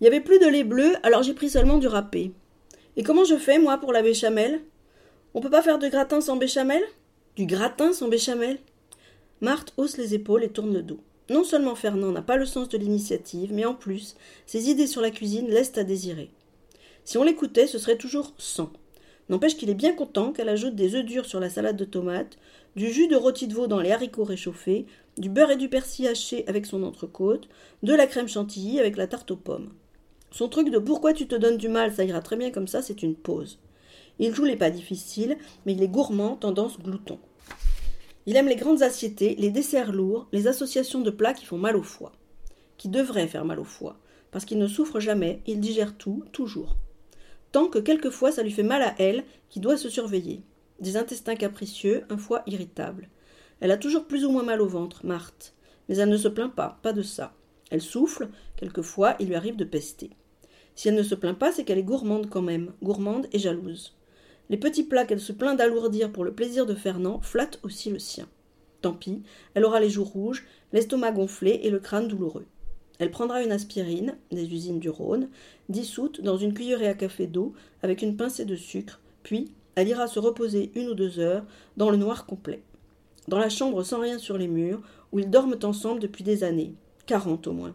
Il n'y avait plus de lait bleu, alors j'ai pris seulement du râpé. Et comment je fais, moi, pour la béchamel? On peut pas faire de gratin sans béchamel? Du gratin sans béchamel? Marthe hausse les épaules et tourne le dos. Non seulement Fernand n'a pas le sens de l'initiative, mais en plus, ses idées sur la cuisine laissent à désirer. Si on l'écoutait, ce serait toujours sans. N'empêche qu'il est bien content qu'elle ajoute des œufs durs sur la salade de tomates, du jus de rôti de veau dans les haricots réchauffés, du beurre et du persil haché avec son entrecôte, de la crème chantilly avec la tarte aux pommes. Son truc de pourquoi tu te donnes du mal, ça ira très bien comme ça, c'est une pause. Il joue les pas difficiles, mais il est gourmand, tendance glouton. Il aime les grandes assiettées, les desserts lourds, les associations de plats qui font mal au foie. Qui devraient faire mal au foie, parce qu'il ne souffre jamais, il digère tout, toujours tant que quelquefois ça lui fait mal à elle, qui doit se surveiller. Des intestins capricieux, un foie irritable. Elle a toujours plus ou moins mal au ventre, Marthe. Mais elle ne se plaint pas, pas de ça. Elle souffle, quelquefois il lui arrive de pester. Si elle ne se plaint pas, c'est qu'elle est gourmande quand même, gourmande et jalouse. Les petits plats qu'elle se plaint d'alourdir pour le plaisir de Fernand flattent aussi le sien. Tant pis, elle aura les joues rouges, l'estomac gonflé et le crâne douloureux. Elle prendra une aspirine, des usines du Rhône, dissoute dans une cuillerée à café d'eau avec une pincée de sucre, puis elle ira se reposer une ou deux heures dans le noir complet. Dans la chambre sans rien sur les murs, où ils dorment ensemble depuis des années, quarante au moins.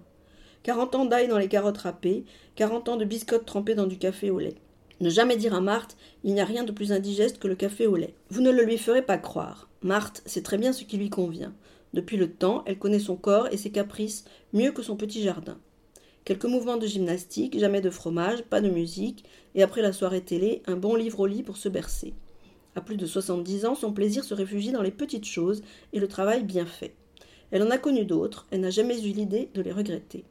Quarante ans d'ail dans les carottes râpées, quarante ans de biscottes trempées dans du café au lait. Ne jamais dire à Marthe Il n'y a rien de plus indigeste que le café au lait. Vous ne le lui ferez pas croire. Marthe sait très bien ce qui lui convient. Depuis le temps, elle connaît son corps et ses caprices mieux que son petit jardin. Quelques mouvements de gymnastique, jamais de fromage, pas de musique, et après la soirée télé, un bon livre au lit pour se bercer. À plus de soixante-dix ans, son plaisir se réfugie dans les petites choses et le travail bien fait. Elle en a connu d'autres, elle n'a jamais eu l'idée de les regretter.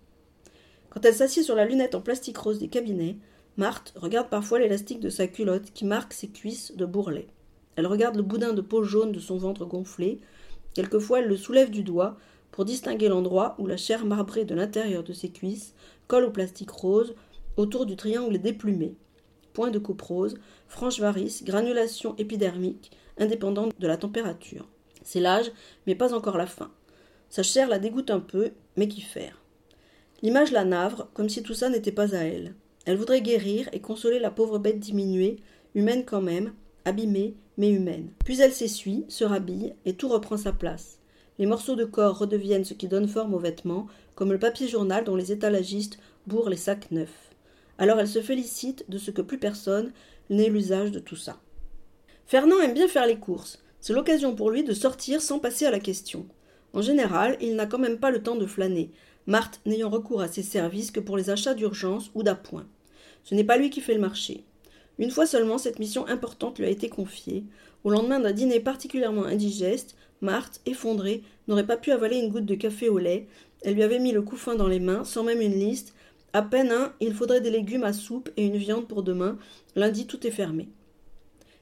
Quand elle s'assied sur la lunette en plastique rose des cabinets, Marthe regarde parfois l'élastique de sa culotte qui marque ses cuisses de bourrelet. Elle regarde le boudin de peau jaune de son ventre gonflé, Quelquefois elle le soulève du doigt pour distinguer l'endroit où la chair marbrée de l'intérieur de ses cuisses colle au plastique rose autour du triangle déplumé. Point de coupe rose, franche varice, granulation épidermique, indépendante de la température. C'est l'âge, mais pas encore la fin. Sa chair la dégoûte un peu, mais qui faire L'image la navre, comme si tout ça n'était pas à elle. Elle voudrait guérir et consoler la pauvre bête diminuée, humaine quand même, abîmée, mais humaine. Puis elle s'essuie, se rhabille, et tout reprend sa place. Les morceaux de corps redeviennent ce qui donne forme aux vêtements, comme le papier journal dont les étalagistes bourrent les sacs neufs. Alors elle se félicite de ce que plus personne n'ait l'usage de tout ça. Fernand aime bien faire les courses. C'est l'occasion pour lui de sortir sans passer à la question. En général, il n'a quand même pas le temps de flâner, Marthe n'ayant recours à ses services que pour les achats d'urgence ou d'appoint. Ce n'est pas lui qui fait le marché. Une fois seulement, cette mission importante lui a été confiée. Au lendemain d'un dîner particulièrement indigeste, Marthe, effondrée, n'aurait pas pu avaler une goutte de café au lait. Elle lui avait mis le couffin dans les mains, sans même une liste. À peine un, il faudrait des légumes à soupe et une viande pour demain. Lundi, tout est fermé.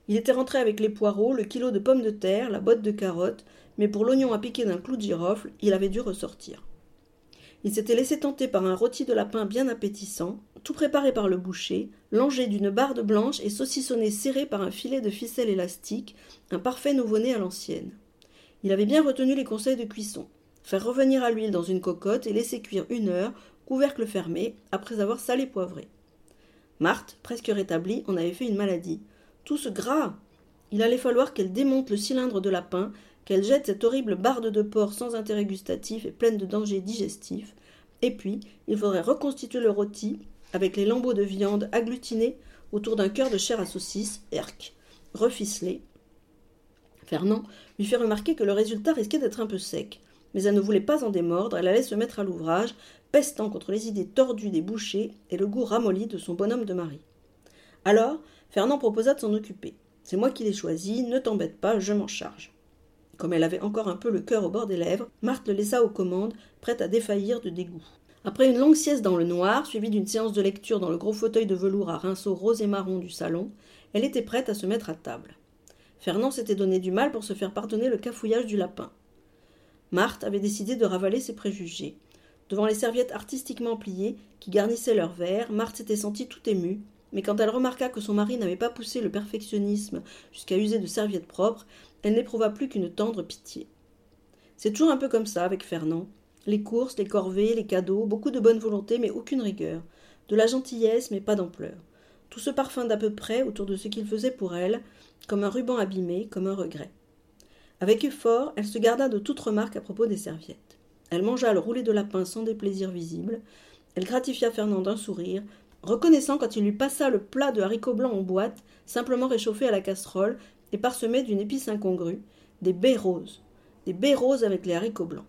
Il était rentré avec les poireaux, le kilo de pommes de terre, la botte de carottes, mais pour l'oignon à piquer d'un clou de girofle, il avait dû ressortir. Il s'était laissé tenter par un rôti de lapin bien appétissant, tout préparé par le boucher, langé d'une barde blanche et saucissonné serré par un filet de ficelle élastique, un parfait nouveau-né à l'ancienne. Il avait bien retenu les conseils de cuisson. Faire revenir à l'huile dans une cocotte et laisser cuire une heure, couvercle fermé, après avoir salé poivré. Marthe, presque rétablie, en avait fait une maladie. Tout ce gras Il allait falloir qu'elle démonte le cylindre de lapin, qu'elle jette cette horrible barde de porc sans intérêt gustatif et pleine de dangers digestifs, et puis il faudrait reconstituer le rôti avec les lambeaux de viande agglutinés autour d'un cœur de chair à saucisse, erc, reficelé. Fernand lui fait remarquer que le résultat risquait d'être un peu sec, mais elle ne voulait pas en démordre, elle allait se mettre à l'ouvrage, pestant contre les idées tordues des bouchers et le goût ramolli de son bonhomme de mari. Alors, Fernand proposa de s'en occuper. C'est moi qui l'ai choisi, ne t'embête pas, je m'en charge. Comme elle avait encore un peu le cœur au bord des lèvres, Marthe le laissa aux commandes, prête à défaillir de dégoût. Après une longue sieste dans le noir, suivie d'une séance de lecture dans le gros fauteuil de velours à rinceaux rose et marron du salon, elle était prête à se mettre à table. Fernand s'était donné du mal pour se faire pardonner le cafouillage du lapin. Marthe avait décidé de ravaler ses préjugés. Devant les serviettes artistiquement pliées qui garnissaient leurs verres, Marthe s'était sentie tout émue, mais quand elle remarqua que son mari n'avait pas poussé le perfectionnisme jusqu'à user de serviettes propres, elle n'éprouva plus qu'une tendre pitié. C'est toujours un peu comme ça avec Fernand. Les courses, les corvées, les cadeaux, beaucoup de bonne volonté, mais aucune rigueur. de la gentillesse, mais pas d'ampleur. Tout ce parfum d'à peu près autour de ce qu'il faisait pour elle, comme un ruban abîmé, comme un regret. Avec effort, elle se garda de toute remarque à propos des serviettes. Elle mangea le roulé de lapin sans déplaisir visible. Elle gratifia Fernand d'un sourire, reconnaissant quand il lui passa le plat de haricots blancs en boîte, simplement réchauffé à la casserole et parsemé d'une épice incongrue, des baies roses, des baies roses avec les haricots blancs.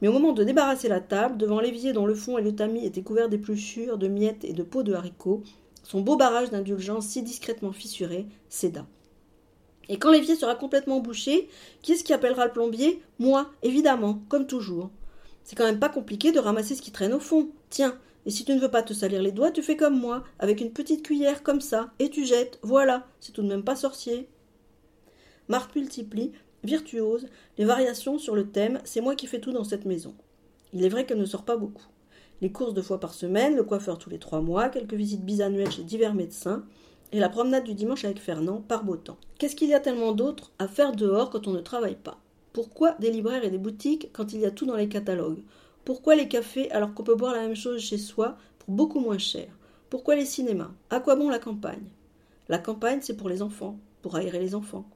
Mais au moment de débarrasser la table, devant l'évier dont le fond et le tamis étaient couverts d'épluchures, de miettes et de peaux de haricots, son beau barrage d'indulgence si discrètement fissuré céda. Et quand l'évier sera complètement bouché, qui est-ce qui appellera le plombier? Moi, évidemment, comme toujours. C'est quand même pas compliqué de ramasser ce qui traîne au fond. Tiens, et si tu ne veux pas te salir les doigts, tu fais comme moi, avec une petite cuillère comme ça, et tu jettes, voilà, c'est tout de même pas sorcier. Marthe multiplie, virtuose, les variations sur le thème C'est moi qui fais tout dans cette maison. Il est vrai qu'elle ne sort pas beaucoup. Les courses deux fois par semaine, le coiffeur tous les trois mois, quelques visites bisannuelles chez divers médecins, et la promenade du dimanche avec Fernand par beau temps. Qu'est-ce qu'il y a tellement d'autre à faire dehors quand on ne travaille pas? Pourquoi des libraires et des boutiques quand il y a tout dans les catalogues? Pourquoi les cafés alors qu'on peut boire la même chose chez soi pour beaucoup moins cher? Pourquoi les cinémas? À quoi bon la campagne? La campagne, c'est pour les enfants, pour aérer les enfants.